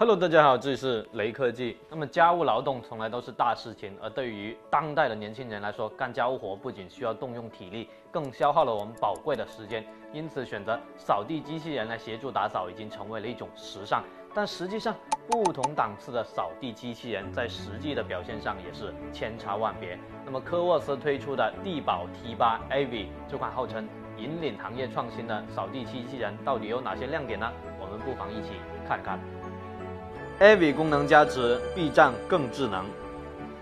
Hello，大家好，这里是雷科技。那么家务劳动从来都是大事情，而对于当代的年轻人来说，干家务活不仅需要动用体力，更消耗了我们宝贵的时间。因此，选择扫地机器人来协助打扫已经成为了一种时尚。但实际上，不同档次的扫地机器人在实际的表现上也是千差万别。那么科沃斯推出的地宝 T8 AV 这款号称引领行业创新的扫地机器人，到底有哪些亮点呢？我们不妨一起看看。AV 功能加持，避障更智能。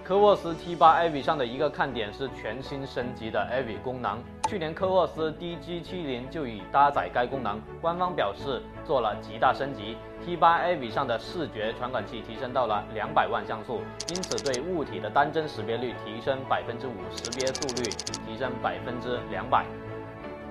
科沃斯 T8 AV 上的一个看点是全新升级的 AV 功能。去年科沃斯 DG70 就已搭载该功能，官方表示做了极大升级。T8 AV 上的视觉传感器提升到了两百万像素，因此对物体的单帧识别率提升百分之五，识别速率提升百分之两百。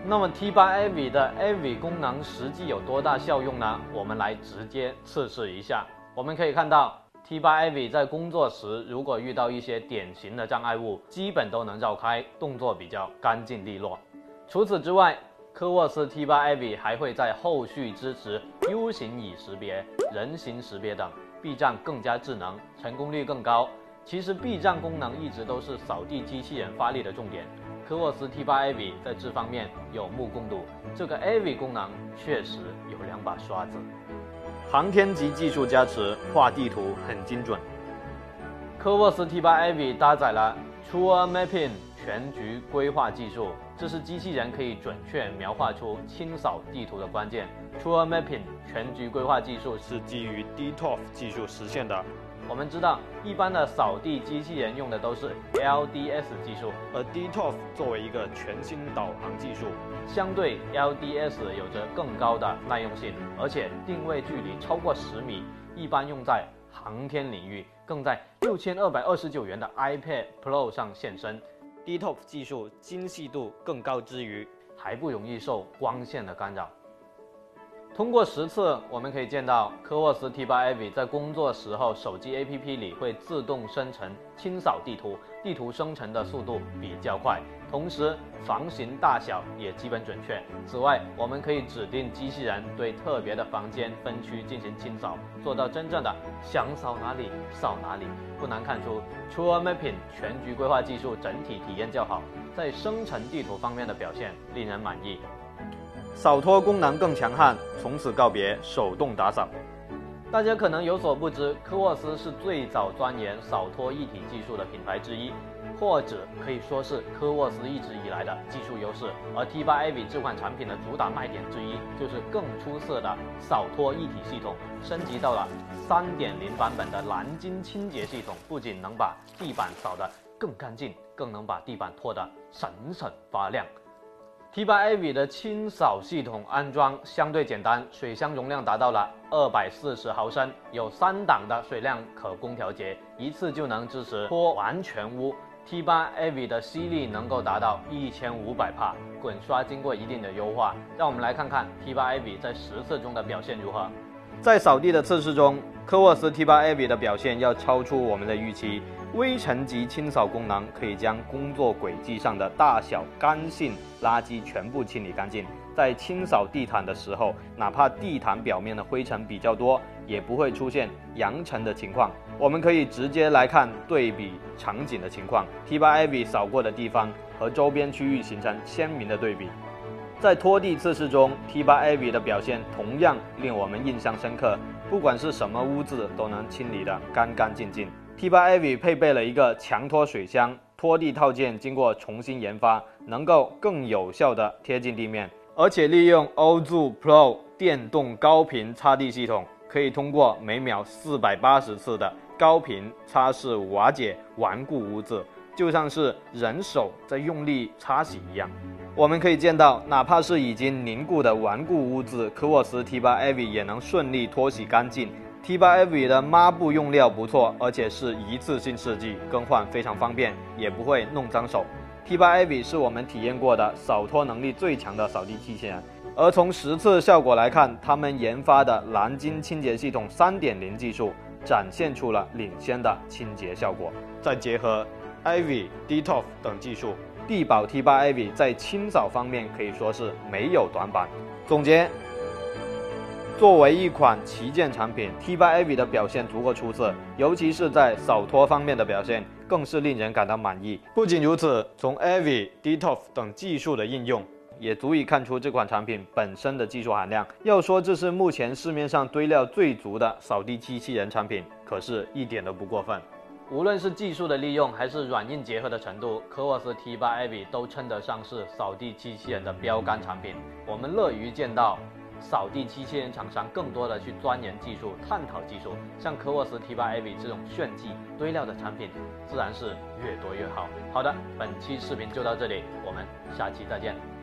那么 T8 AV 的 AV 功能实际有多大效用呢？我们来直接测试一下。我们可以看到，T8 Avi 在工作时，如果遇到一些典型的障碍物，基本都能绕开，动作比较干净利落。除此之外，科沃斯 T8 Avi 还会在后续支持 U 型椅识别、人形识别等，避障更加智能，成功率更高。其实避障功能一直都是扫地机器人发力的重点，科沃斯 T8 Avi 在这方面有目共睹，这个 Avi 功能确实有两把刷子。航天级技术加持，画地图很精准。科沃斯 T8 AV 搭载了 True Mapping 全局规划技术，这是机器人可以准确描画出清扫地图的关键。True Mapping 全局规划技术是基于 DToF 技术实现的。我们知道，一般的扫地机器人用的都是 LDS 技术，而 DToF 作为一个全新导航技术，相对 LDS 有着更高的耐用性，而且定位距离超过十米，一般用在航天领域，更在六千二百二十九元的 iPad Pro 上现身。DToF 技术精细度更高之余，还不容易受光线的干扰。通过实测，我们可以见到科沃斯 T8 AV 在工作时候，手机 APP 里会自动生成清扫地图，地图生成的速度比较快，同时房型大小也基本准确。此外，我们可以指定机器人对特别的房间分区进行清扫，做到真正的想扫哪里扫哪里。不难看出，True Mapping 全局规划技术整体体验较好，在生成地图方面的表现令人满意。扫拖功能更强悍，从此告别手动打扫。大家可能有所不知，科沃斯是最早钻研扫拖一体技术的品牌之一，或者可以说是科沃斯一直以来的技术优势。而 T8 AV 这款产品的主打卖点之一，就是更出色的扫拖一体系统，升级到了3.0版本的蓝鲸清洁系统，不仅能把地板扫得更干净，更能把地板拖得闪闪发亮。T8 AV 的清扫系统安装相对简单，水箱容量达到了二百四十毫升，有三档的水量可供调节，一次就能支持拖完全屋。T8 AV 的吸力能够达到一千五百帕，滚刷经过一定的优化。让我们来看看 T8 AV 在实测中的表现如何。在扫地的测试中，科沃斯 T8 AV 的表现要超出我们的预期。微尘级清扫功能可以将工作轨迹上的大小干性垃圾全部清理干净。在清扫地毯的时候，哪怕地毯表面的灰尘比较多，也不会出现扬尘的情况。我们可以直接来看对比场景的情况，T8 AV 扫过的地方和周边区域形成鲜明的对比。在拖地测试中，T8 AV 的表现同样令我们印象深刻，不管是什么污渍都能清理得干干净净。T8 AV 配备了一个强拖水箱，拖地套件经过重新研发，能够更有效地贴近地面，而且利用 Ozu Pro 电动高频擦地系统，可以通过每秒四百八十次的高频擦拭瓦解顽固污渍，就像是人手在用力擦洗一样。我们可以见到，哪怕是已经凝固的顽固污渍，科沃斯 T8 AV 也能顺利脱洗干净。T8 AV 的抹布用料不错，而且是一次性设计，更换非常方便，也不会弄脏手。T8 AV 是我们体验过的扫拖能力最强的扫地机器人，而从实测效果来看，他们研发的蓝鲸清洁系统3.0技术展现出了领先的清洁效果。再结合 AV DToF 等技术，地宝 T8 AV 在清扫方面可以说是没有短板。总结。作为一款旗舰产品，T8 Avi 的表现足够出色，尤其是在扫拖方面的表现更是令人感到满意。不仅如此，从 Avi、d e t o f 等技术的应用，也足以看出这款产品本身的技术含量。要说这是目前市面上堆料最足的扫地机器人产品，可是一点都不过分。无论是技术的利用，还是软硬结合的程度，科沃斯 T8 Avi 都称得上是扫地机器人的标杆产品。我们乐于见到。扫地机器人厂商更多的去钻研技术、探讨技术，像科沃斯 T8AV 这种炫技堆料的产品，自然是越多越好。好的，本期视频就到这里，我们下期再见。